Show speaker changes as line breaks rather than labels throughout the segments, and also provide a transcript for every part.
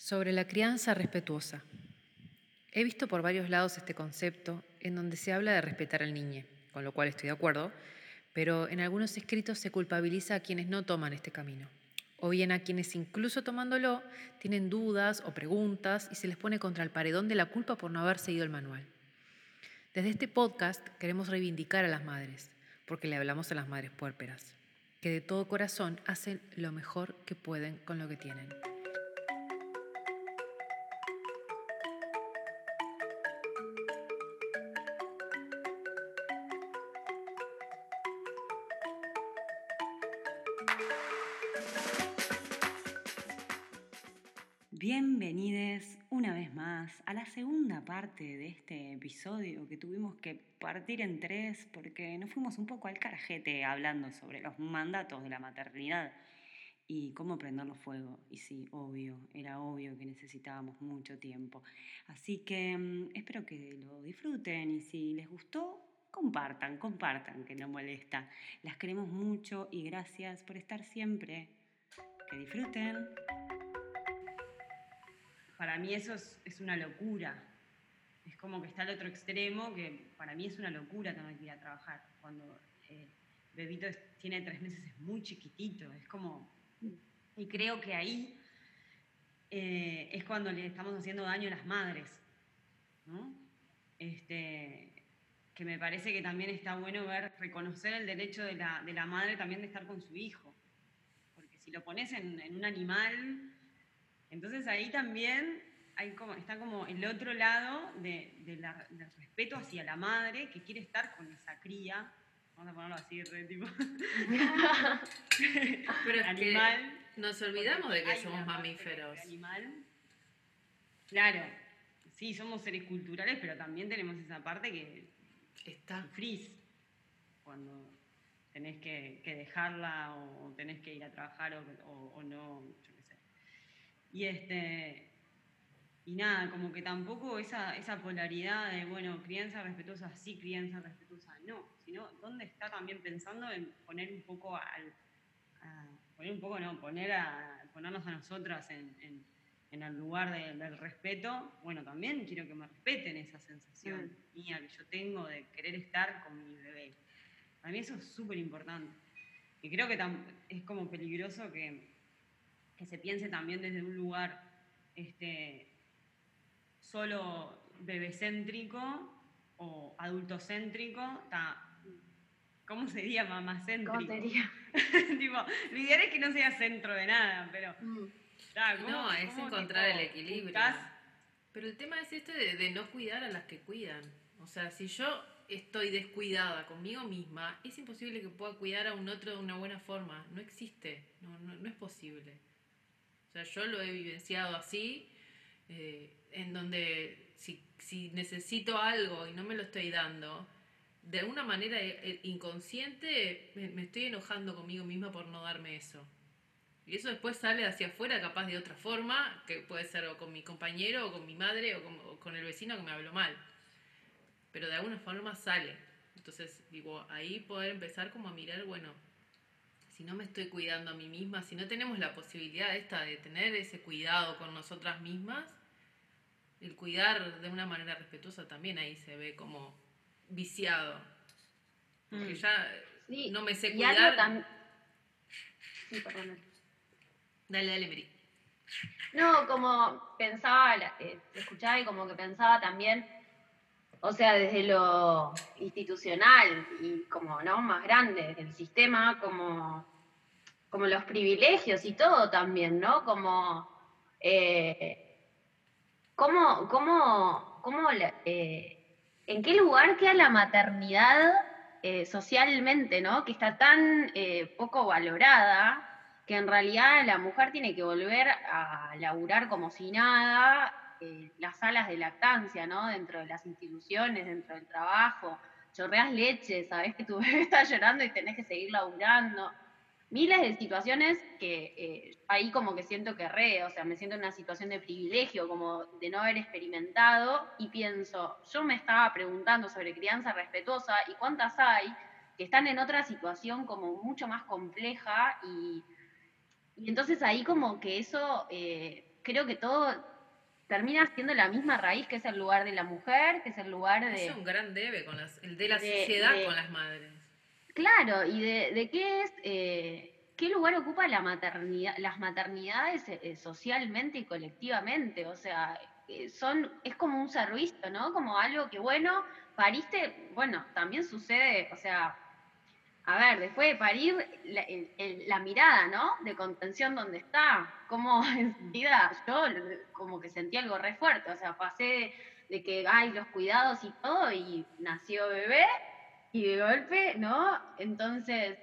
Sobre la crianza respetuosa. He visto por varios lados este concepto en donde se habla de respetar al niño, con lo cual estoy de acuerdo, pero en algunos escritos se culpabiliza a quienes no toman este camino, o bien a quienes incluso tomándolo tienen dudas o preguntas y se les pone contra el paredón de la culpa por no haber seguido el manual. Desde este podcast queremos reivindicar a las madres, porque le hablamos a las madres puérperas, que de todo corazón hacen lo mejor que pueden con lo que tienen.
Bienvenidos una vez más a la segunda parte de este episodio que tuvimos que partir en tres porque nos fuimos un poco al carajete hablando sobre los mandatos de la maternidad y cómo prenderlo fuego. Y sí, obvio, era obvio que necesitábamos mucho tiempo. Así que mm, espero que lo disfruten y si les gustó, compartan, compartan, que no molesta. Las queremos mucho y gracias por estar siempre. Que disfruten para mí eso es, una locura. Es como que está al otro extremo, que para mí es una locura tener que ir a trabajar. Cuando eh, Bebito tiene tres meses es muy chiquitito, es como... Y creo que ahí eh, es cuando le estamos haciendo daño a las madres, ¿no? Este, que me parece que también está bueno ver, reconocer el derecho de la, de la madre también de estar con su hijo. Porque si lo pones en un animal, entonces ahí también hay como, está como el otro lado de, del respeto hacia la madre que quiere estar con esa cría. Vamos a ponerlo así, re tipo.
Pero animal. nos olvidamos de que somos mamíferos.
Animal. Claro, sí, somos seres culturales, pero también tenemos esa parte que está frizz cuando tenés que, dejarla o tenés que ir a trabajar o, o no, y, este, y nada, como que tampoco esa, esa polaridad de, bueno, crianza respetuosa, sí, crianza respetuosa, no, sino dónde está también pensando en poner un poco al, poner un poco, no, poner a, ponernos a nosotras en, en, el lugar del respeto, bueno, también quiero que me respeten esa sensación mm. mía que yo tengo de querer estar con mi bebé. Para mí eso es súper importante. Y creo que es como peligroso que que se piense también desde un lugar este, solo bebecéntrico o adultocéntrico, ¿cómo sería mamacéntrico?
¿Cómo sería?
tipo, lo ideal es que no sea centro de nada, pero...
Mm. no, es encontrar el equilibrio. Pero el tema es este de, no cuidar a las que cuidan. O sea, si yo estoy descuidada conmigo misma, es imposible que pueda cuidar a un otro de una buena forma. No existe, no, no es posible. O sea, yo lo he vivenciado así, eh, en donde si, si, necesito algo y no me lo estoy dando, de alguna manera eh, eh, inconsciente me, estoy enojando conmigo misma por no darme eso. Y eso después sale hacia afuera, capaz de otra forma, que puede ser con mi compañero, o con mi madre, o con, o con el vecino que me habló mal. Pero de alguna forma sale. Entonces, digo, ahí poder empezar como a mirar, bueno, si no me estoy cuidando a mí misma, si no tenemos la posibilidad esta de tener ese cuidado con nosotras mismas, el cuidar de una manera respetuosa también ahí se ve como viciado. Porque mm. ya no me sé cuidar.
Sí, perdón.
Dale, dale, Meri.
No, como pensaba, eh, escuchaba y como que pensaba también, o sea, desde lo institucional y como no más grande, desde el sistema, como como los privilegios y todo también, ¿no? Como, eh, ¿cómo, cómo, cómo eh, ¿en qué lugar queda la maternidad eh, socialmente, ¿no? Que está tan poco valorada que en realidad la mujer tiene que volver a laburar como si nada, las salas de lactancia, ¿no? Dentro de las instituciones, dentro del trabajo, chorreas leche, sabes que tu bebé está llorando y tenés que seguir laburando miles de situaciones que eh, ahí como que siento que re, o sea, me siento en una situación de privilegio, como de no haber experimentado, y pienso, yo me estaba preguntando sobre crianza respetuosa y cuántas hay que están en otra situación como mucho más compleja y, entonces ahí como que eso, eh, creo que todo termina siendo la misma raíz que es el lugar de la mujer, que es el lugar de...
Es un gran debe con las, el de la sociedad con las madres.
Claro, y de, qué es, eh, qué lugar ocupa la maternidad, las maternidades eh, socialmente y colectivamente, o sea, son, es como un servicio, ¿no? Como algo que, bueno, pariste, bueno, también sucede, o sea, a ver, después de parir, la, mirada, ¿no? De contención donde está, como enseguida yo como que sentí algo re fuerte, o sea, pasé de que hay los cuidados y todo, y nació bebé, y de golpe, ¿no? Entonces,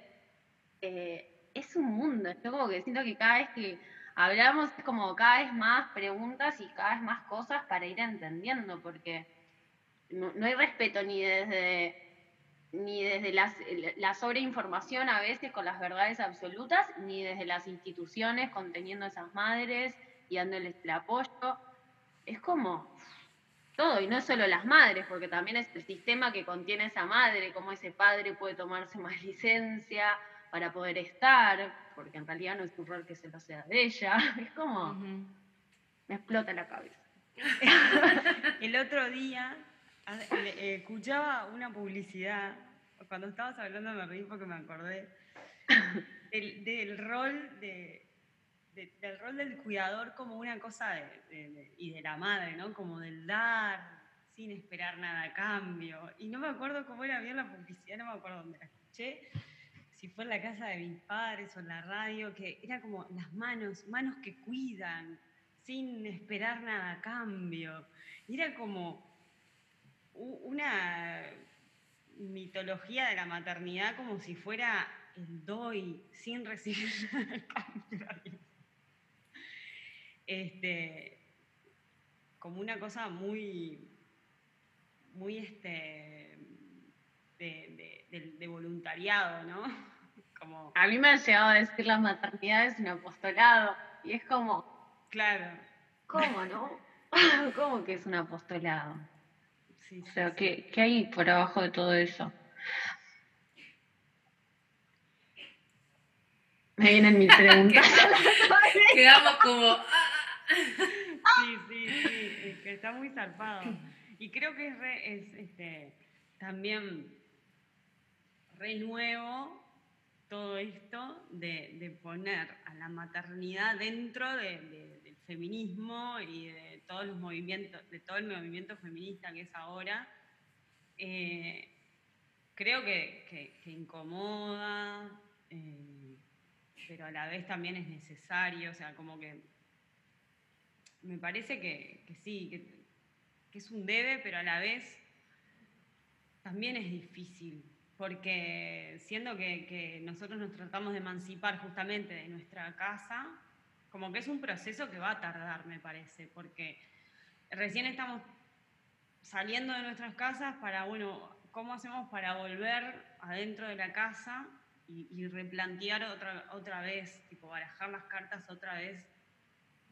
eh, es un mundo, yo como que siento que cada vez que hablamos es como cada vez más preguntas y cada vez más cosas para ir entendiendo, porque no, hay respeto ni desde ni desde las, la sobreinformación a veces con las verdades absolutas, ni desde las instituciones conteniendo esas madres y dándoles el apoyo. Es como todo, y no solo las madres, porque también es el sistema que contiene esa madre, cómo ese padre puede tomarse más licencia para poder estar, porque en realidad no es un rol que se lo sea de ella. Es como, me explota la cabeza.
el otro día eh, escuchaba una publicidad, cuando estabas hablando me reí porque me acordé, del, rol de, del rol del cuidador como una cosa de, y de la madre, ¿no? Como del dar sin esperar nada a cambio. Y no me acuerdo cómo era bien la publicidad, no me acuerdo dónde la escuché, si fue en la casa de mis padres o en la radio, que era como las manos, manos que cuidan sin esperar nada a cambio. Era como una mitología de la maternidad como si fuera el doy sin recibir este, como una cosa muy, muy este, de, voluntariado, ¿no?
Como... A mí me ha llegado a decir la maternidad es un apostolado y es como...
Claro.
¿Cómo, no? ¿Cómo que es un apostolado? o sea, ¿qué, hay por abajo de todo eso? Me vienen mis preguntas.
Quedamos como...
sí, sí, sí, que está muy zarpado. Y creo que es, este, también re nuevo todo esto de, poner a la maternidad dentro del feminismo y de todos los movimientos, de todo el movimiento feminista que es ahora, eh, creo que, incomoda, eh, pero a la vez también es necesario, o sea, como que me parece que, sí, que, es un debe, pero a la vez también es difícil, porque siendo que, que nosotros nos tratamos de emancipar justamente de nuestra casa, como que es un proceso que va a tardar, me parece, porque recién estamos saliendo de nuestras casas para, bueno, ¿cómo hacemos para volver adentro de la casa y, replantear otra, otra vez, tipo, barajar las cartas otra vez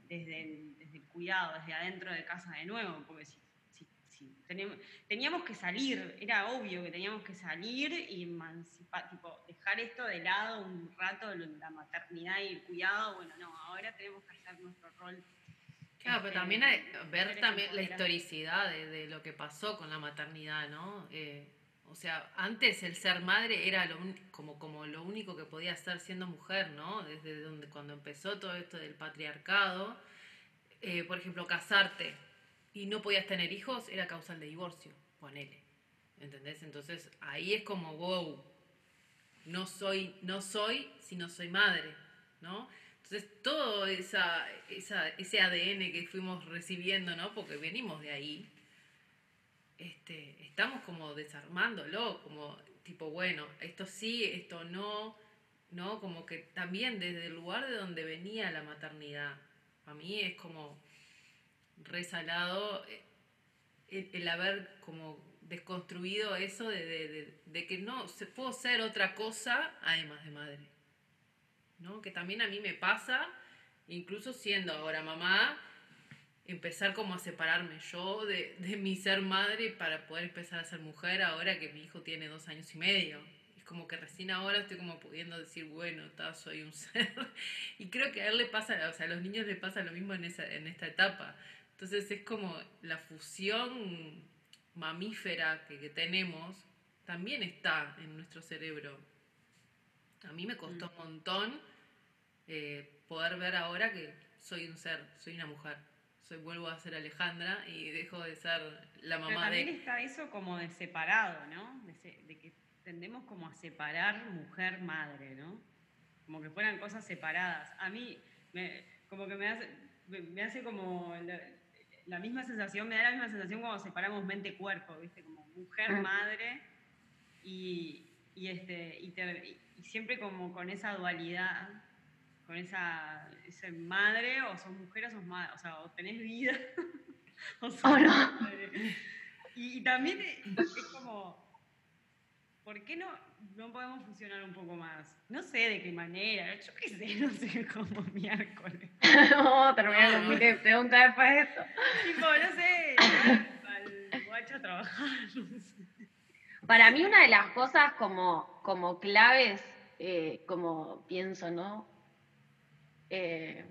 desde el, desde el cuidado, desde adentro de casa de nuevo? Porque si teníamos, que salir, era obvio que teníamos que salir y emancipar, tipo, dejar esto de lado un rato, la maternidad y el cuidado, bueno, no, ahora tenemos que hacer nuestro rol.
Claro, pero este, también hay, ver también la historicidad de, lo que pasó con la maternidad, ¿no? Eh, o sea, antes el ser madre era lo, como, como lo único que podía hacer siendo mujer, ¿no? Desde donde, cuando empezó todo esto del patriarcado. Eh, por ejemplo, casarte, y no podías tener hijos, era causal de divorcio, ponele. ¿Entendés? Entonces ahí es como, wow, no soy, no soy si no soy madre, ¿no? Entonces todo esa, ese ADN que fuimos recibiendo, ¿no? Porque venimos de ahí, este, estamos como desarmándolo, como tipo, bueno, esto sí, esto no, ¿no? Como que también desde el lugar de donde venía la maternidad, a mí es como resalado eh, el, haber como desconstruido eso de, que no, se puedo ser otra cosa además de madre. ¿no? Que también a mí me pasa, incluso siendo ahora mamá, empezar como a separarme yo de, mi ser madre para poder empezar a ser mujer ahora que mi hijo tiene dos años y medio. Es como que recién ahora estoy como pudiendo decir, bueno, ta, soy un ser. y creo que a él le pasa, o sea, a los niños les pasa lo mismo en, esa, en esta etapa. Entonces es como la fusión mamífera que, que tenemos también está en nuestro cerebro. A mí me costó un montón eh, poder ver ahora que soy un ser, soy una mujer. Soy, vuelvo a ser Alejandra y dejo de ser la mamá
Pero también
de...
está eso como de separado, ¿no? De, que tendemos como a separar mujer-madre, ¿no? Como que fueran cosas separadas. A mí, me, como que me hace, me, hace como la, misma sensación, me da la misma sensación cuando separamos mente-cuerpo, ¿viste? Como mujer-madre y, y, este, y, y siempre como con esa dualidad con esa, esa madre, o sos mujer o sos madre, o sea, o tenés vida, o sos
oh, no.
madre. Y, también es como, ¿por qué no, no podemos funcionar un poco más? No sé de qué manera, yo qué sé, no sé cómo miércoles.
Vamos a terminar con mi pregunta después de esto.
Tipo, no sé, al guacho a trabajar, no sé.
Para mí una de las cosas como, como claves, eh, como pienso, ¿no? Eh,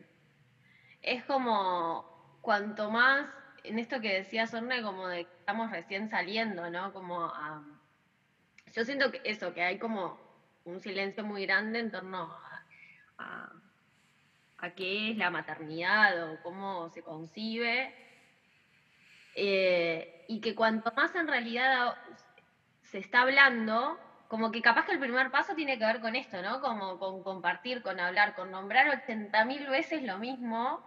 es como cuanto más, en esto que decía Sorne, como de que estamos recién saliendo, ¿no? Como yo siento que eso, que hay como un silencio muy grande en torno a, qué es la maternidad o cómo se concibe. Eh, y que cuanto más en realidad se está hablando, como que capaz que el primer paso tiene que ver con esto, ¿no? Como con compartir, con hablar, con nombrar 80.000 veces lo mismo,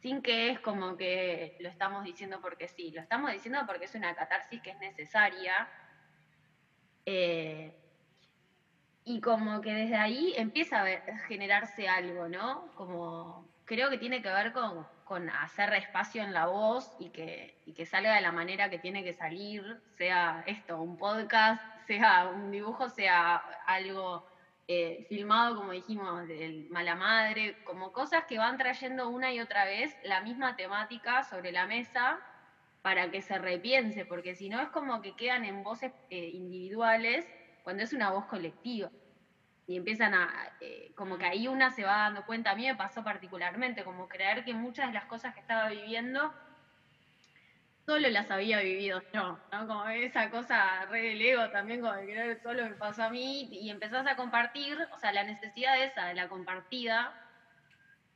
sin que es como que lo estamos diciendo porque sí, lo estamos diciendo porque es una catarsis que es necesaria. Eh, y como que desde ahí empieza a, generarse algo, ¿no? Como creo que tiene que ver con, hacer espacio en la voz y que, y que salga de la manera que tiene que salir, sea esto, un podcast, sea un dibujo, sea algo eh, filmado, como dijimos, del mala madre, como cosas que van trayendo una y otra vez la misma temática sobre la mesa para que se repiense, porque si no es como que quedan en voces eh, individuales cuando es una voz colectiva. Y empiezan a, eh, como que ahí una se va dando cuenta, a mí me pasó particularmente, como creer que muchas de las cosas que estaba viviendo solo las había vivido yo, ¿no? Como esa cosa re del ego también, como de creer solo me pasó a mí, y empezás a compartir, o sea, la necesidad esa de la compartida,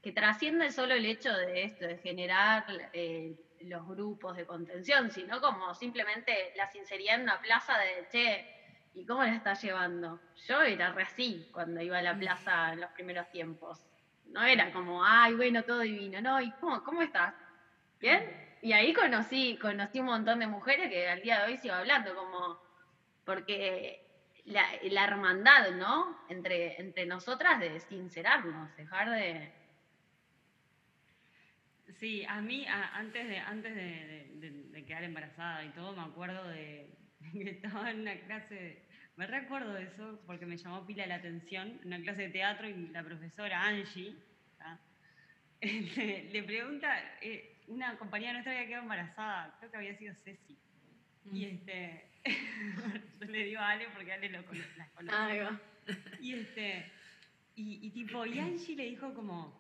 que trasciende solo el hecho de esto, de generar eh, los grupos de contención, sino como simplemente la sinceridad en una plaza de, che, ¿y cómo la estás llevando? Yo era re así cuando iba a la plaza en los primeros tiempos. No era como, ay, bueno, todo divino, no, ¿y cómo, cómo estás? ¿Bien? Y ahí conocí, conocí un montón de mujeres que al día de hoy sigo hablando, como, porque la, la hermandad, ¿no? Entre, entre nosotras de sincerarnos, dejar de...
Sí, a mí antes, de, antes de, quedar embarazada y todo, me acuerdo de que estaba en una clase, me recuerdo de eso porque me llamó pila la atención, una clase de teatro y la profesora Angie le, pregunta, eh, una compañera nuestra había quedado embarazada, creo que había sido Ceci. Y mm. este, yo le digo a Ale porque Ale lo conoce, las conoce. Ah, y este, y, tipo, y Angie le dijo como,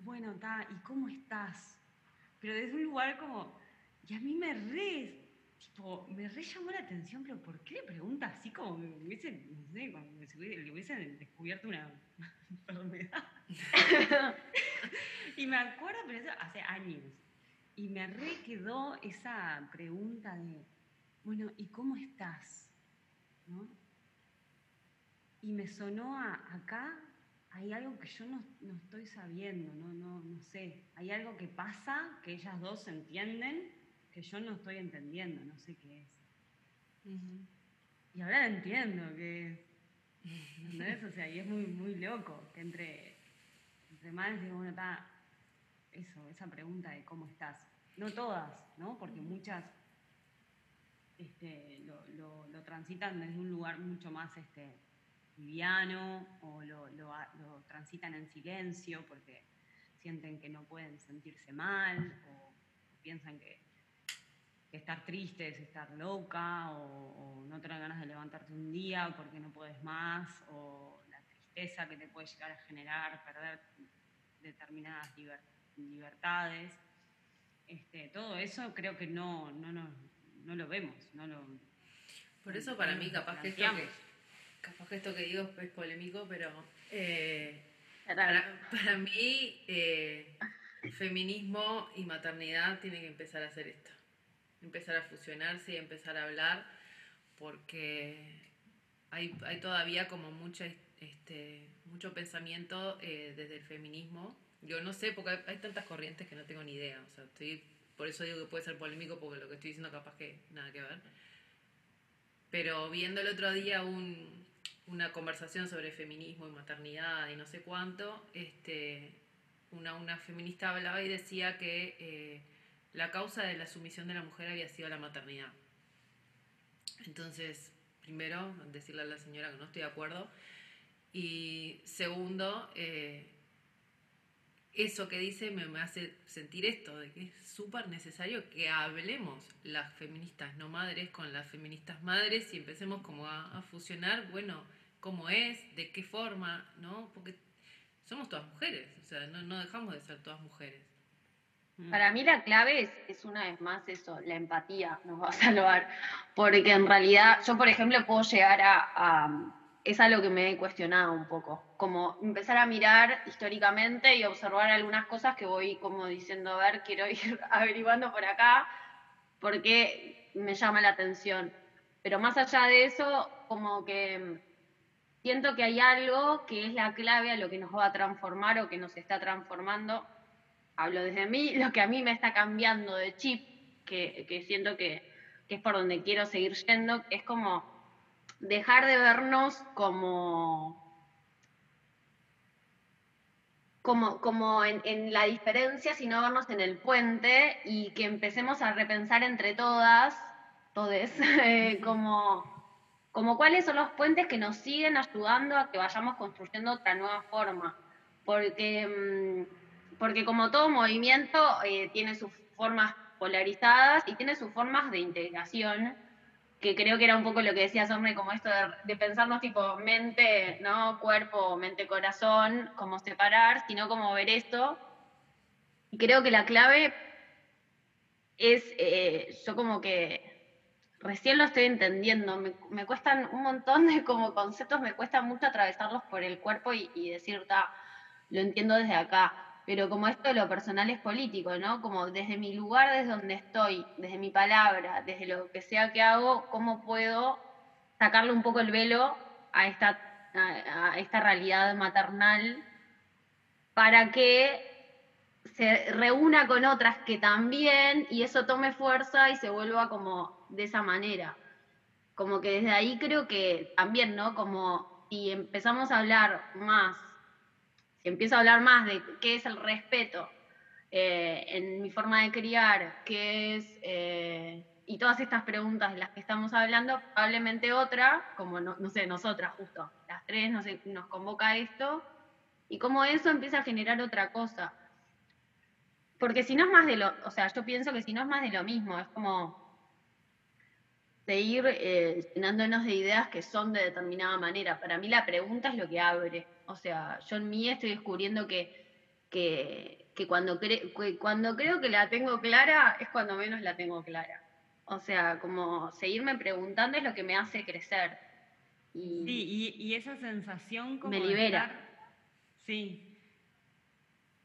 bueno, ta, ¿y cómo estás? Pero desde un lugar como, y a mí me re, tipo, me re llamó la atención, pero ¿por qué le pregunta así como me hubiese, no sé, como le hubiesen descubierto una enfermedad? y me acuerdo, pero eso hace años. Y me re quedó esa pregunta de, bueno, ¿y cómo estás? ¿No? Y me sonó a, acá, hay algo que yo no, no, estoy sabiendo, no, no, no sé. Hay algo que pasa, que ellas dos entienden, que yo no estoy entendiendo, no sé qué es. Y ahora entiendo que es. ¿Entendés? O sea, y es muy, muy loco que entre entre madres digo, bueno, está eso, esa pregunta de cómo estás. No todas, ¿no? Porque muchas este, lo, transitan desde un lugar mucho más este, liviano o lo, transitan en silencio porque sienten que no pueden sentirse mal o piensan que estar triste es estar loca o, no tener ganas de levantarte un día porque no puedes más o la tristeza que te puede llegar a generar perder determinadas libertades. Este, todo eso creo que no, no, no, lo vemos. No lo,
Por eso para mí capaz que, esto que, capaz que esto que digo es polémico, pero eh, para, mí eh, feminismo y maternidad tienen que empezar a hacer esto. Empezar a fusionarse y empezar a hablar porque hay, hay todavía como mucha, este, mucho pensamiento eh, desde el feminismo. Yo no sé, porque hay, tantas corrientes que no tengo ni idea. O sea, estoy, por eso digo que puede ser polémico, porque lo que estoy diciendo capaz que nada que ver. Pero viendo el otro día un, una conversación sobre feminismo y maternidad y no sé cuánto, este, una, una feminista hablaba y decía que eh, la causa de la sumisión de la mujer había sido la maternidad. Entonces, primero, decirle a la señora que no estoy de acuerdo. Y segundo, eh, eso que dice me, me, hace sentir esto, de que es súper necesario que hablemos las feministas no madres con las feministas madres y empecemos como a, a fusionar, bueno, cómo es, de qué forma, ¿no? Porque somos todas mujeres, o sea, no, no dejamos de ser todas mujeres.
Mm. Para mí la clave es, es, una vez más eso, la empatía nos va a salvar, porque en realidad yo, por ejemplo, puedo llegar a, es algo que me he cuestionado un poco, como empezar a mirar históricamente y observar algunas cosas que voy como diciendo, a ver, quiero ir averiguando por acá, porque me llama la atención. Pero más allá de eso, como que siento que hay algo que es la clave a lo que nos va a transformar o que nos está transformando. Hablo desde mí, lo que a mí me está cambiando de chip, que, siento que, es por donde quiero seguir yendo, es como dejar de vernos como como, como en, en, la diferencia, sino vernos en el puente y que empecemos a repensar entre todas, todes, eh, como como cuáles son los puentes que nos siguen ayudando a que vayamos construyendo otra nueva forma. Porque, mm, porque como todo movimiento eh, tiene sus formas polarizadas y tiene sus formas de integración, que creo que era un poco lo que decías, hombre, como esto de, pensarnos tipo mente, ¿no? Cuerpo, mente, corazón, como separar, sino como ver esto. Y creo que la clave es, eh, yo como que recién lo estoy entendiendo. Me, me, cuestan un montón de como conceptos, me cuesta mucho atravesarlos por el cuerpo y, decir, ta, lo entiendo desde acá. Pero como esto de lo personal es político, ¿no? Como desde mi lugar, desde donde estoy, desde mi palabra, desde lo que sea que hago, ¿cómo puedo sacarle un poco el velo a esta, realidad maternal para que se reúna con otras que también y eso tome fuerza y se vuelva como de esa manera. Como que desde ahí creo que también, ¿no? Como si empezamos a hablar más, si empiezo a hablar más de qué es el respeto eh, en mi forma de criar, qué es, eh, y todas estas preguntas de las que estamos hablando, probablemente otra, como no, sé, nosotras justo, las tres nos, convoca esto, y como eso empieza a generar otra cosa. Porque si no es más de lo, o sea, yo pienso que si no es más de lo mismo, es como seguir eh, llenándonos de ideas que son de determinada manera. Para mí la pregunta es lo que abre. O sea, yo en mí estoy descubriendo que, que, cuando, cuando creo que la tengo clara es cuando menos la tengo clara. O sea, como seguirme preguntando es lo que me hace crecer.
Y sí, y, esa sensación como...
Me libera.
sí.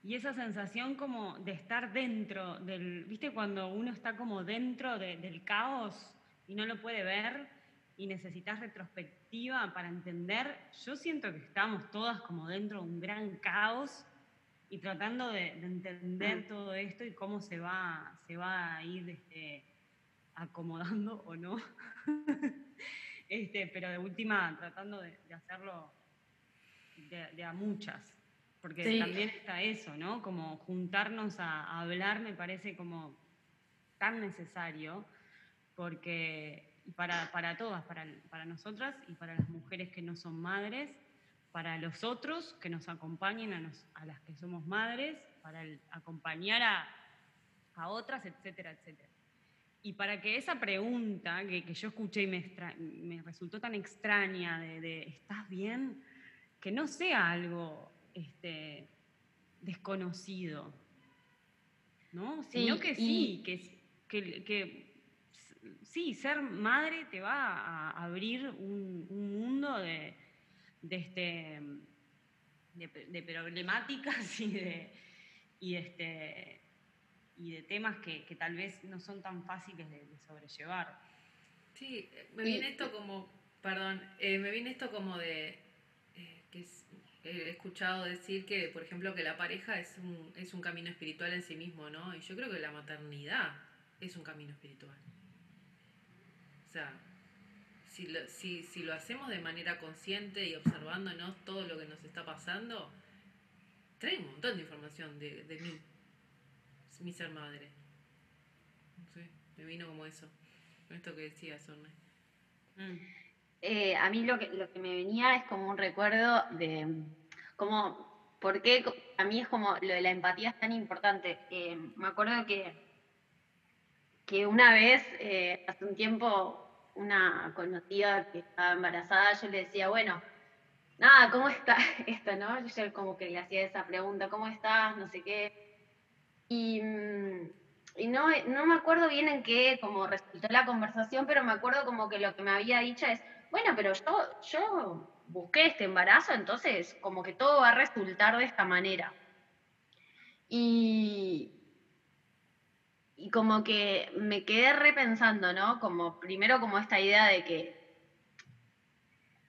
Y esa sensación como de estar dentro del, ¿viste? Cuando uno está como dentro del caos, y no lo puede ver y necesitas retrospectiva para entender, yo siento que estamos todas como dentro de un gran caos y tratando de, entender mm. todo esto y cómo se va, se va a ir este, acomodando o no. este, pero de última, tratando de, hacerlo de, a muchas. Porque también está eso, ¿no? Como juntarnos a hablar me parece como tan necesario porque para, para todas, para, para, nosotras y para las mujeres que no son madres, para los otros que nos acompañen a, a las que somos madres, para acompañar a, a, otras, etcétera, etcétera. y para que esa pregunta que, yo escuché y me, me, resultó tan extraña de, ¿estás bien? Que no sea algo este, desconocido, ¿no? Sino que sí, que, que, sí, ser madre te va a abrir un, mundo de, este, de, problemáticas y de, y este, y de temas que, tal vez no son tan fáciles de, sobrellevar.
Sí, me viene esto como, perdón, eh, me viene esto como de, eh, que he escuchado decir que, por ejemplo, que la pareja es un, es un camino espiritual en sí mismo, ¿no? Y yo creo que la maternidad es un camino espiritual. Sea, si lo, hacemos de manera consciente y observándonos todo lo que nos está pasando, trae un montón de información de, mí mi ser madre. Sé, me vino como eso, esto que decía Sorne.
Mm. Eh, a mí lo que, lo que me venía es como un recuerdo de como, ¿por qué a mí es como lo de la empatía es tan importante? Eh, me acuerdo que, que una vez, eh, hace un tiempo, una conocida que estaba embarazada, yo le decía, bueno, nada, ¿cómo está esto, no? Yo como que le hacía esa pregunta, ¿cómo estás? No sé qué. Y, mm, y no, no me acuerdo bien en qué como resultó la conversación, pero me acuerdo como que lo que me había dicho es, bueno, pero yo, yo busqué este embarazo, entonces como que todo va a resultar de esta manera. Y, y como que me quedé repensando, ¿no? Como primero como esta idea de que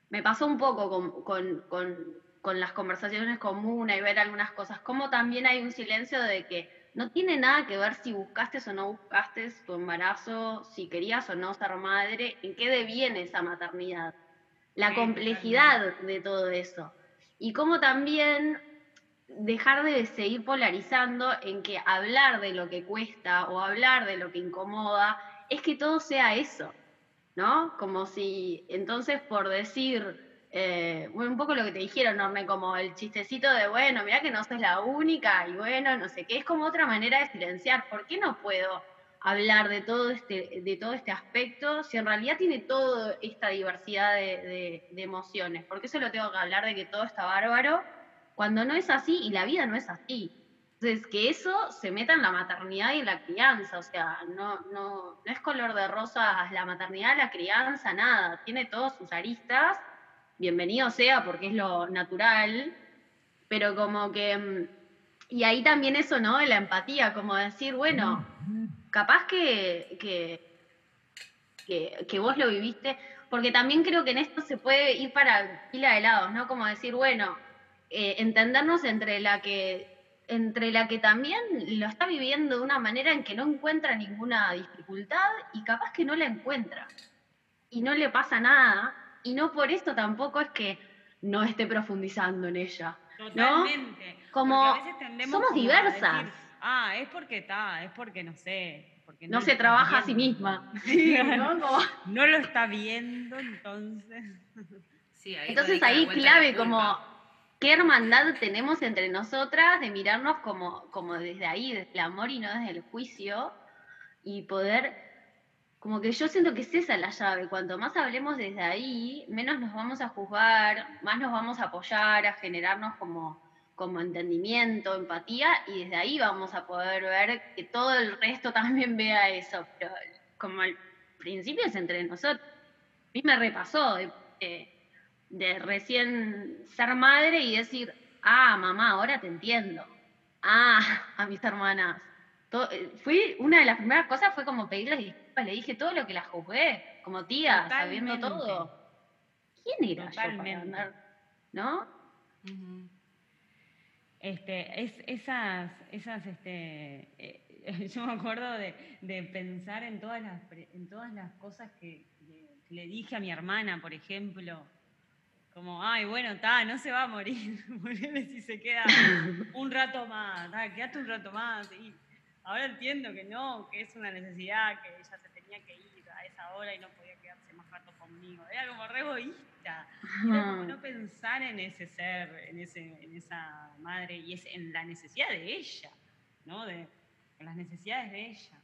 me pasó un poco con, con, con, con las conversaciones comunes y ver algunas cosas, como también hay un silencio de que no tiene nada que ver si buscaste o no buscaste tu embarazo, si querías o no ser madre, en qué deviene esa maternidad, la complejidad de todo eso. Y cómo también dejar de seguir polarizando en que hablar de lo que cuesta o hablar de lo que incomoda es que todo sea eso, ¿no? Como si entonces por decir eh, un poco lo que te dijeron, Norme, como el chistecito de, bueno, mira que no sos la única y bueno, no sé qué, es como otra manera de silenciar. ¿Por qué no puedo hablar de todo este, de todo este aspecto si en realidad tiene toda esta diversidad de, emociones? ¿Por qué solo tengo que hablar de que todo está bárbaro cuando no es así y la vida no es así? Entonces, que eso se meta en la maternidad y en la crianza, o sea, no, no, no es color de rosas la maternidad, la crianza, nada, tiene todos sus aristas bienvenido sea porque es lo natural, pero como que, mm, y ahí también eso, ¿no? De la empatía, como decir, bueno, capaz que, que, que, vos lo viviste, porque también creo que en esto se puede ir para pila de lados, ¿no? Como decir, bueno, eh, entendernos entre la que entre la que también lo está viviendo de una manera en que no encuentra ninguna dificultad y capaz que no la encuentra y no le pasa nada y no por esto tampoco es que no esté profundizando en ella. Totalmente. Como a veces somos diversas.
ah, es porque está, es porque no sé. Porque
no, se trabaja a sí misma.
¿no? lo está viendo, entonces.
entonces ahí clave como qué hermandad tenemos entre nosotras de mirarnos como, como desde ahí, desde el amor y no desde el juicio, y poder como que yo siento que es esa la llave. Cuanto más hablemos desde ahí, menos nos vamos a juzgar, más nos vamos a apoyar, a generarnos como, como entendimiento, empatía, y desde ahí vamos a poder ver que todo el resto también vea eso. Pero como al principio es entre nosotros. A mí me repasó de, de recién ser madre y decir, ah, mamá, ahora te entiendo. Ah, a mis hermanas. Eh, fui, una de las primeras cosas fue como pedirles disculpas, le dije todo lo que las juzgué, como tía, sabiendo todo. ¿Quién era Totalmente. yo para ¿No?
Este, es, esas, esas, este, eh, yo me acuerdo de, de, pensar en todas las, en todas las cosas que, le dije a mi hermana, por ejemplo, como, ay, bueno, está, no se va a morir, si se queda un rato más, quédate un rato más. Y, Ahora entiendo que no, que es una necesidad, que ella se tenía que ir a esa hora y no podía quedarse más rato conmigo. Era como re egoísta. Era como no pensar en ese ser, en, ese, en esa madre y es en la necesidad de ella, ¿no? De, en las necesidades de ella.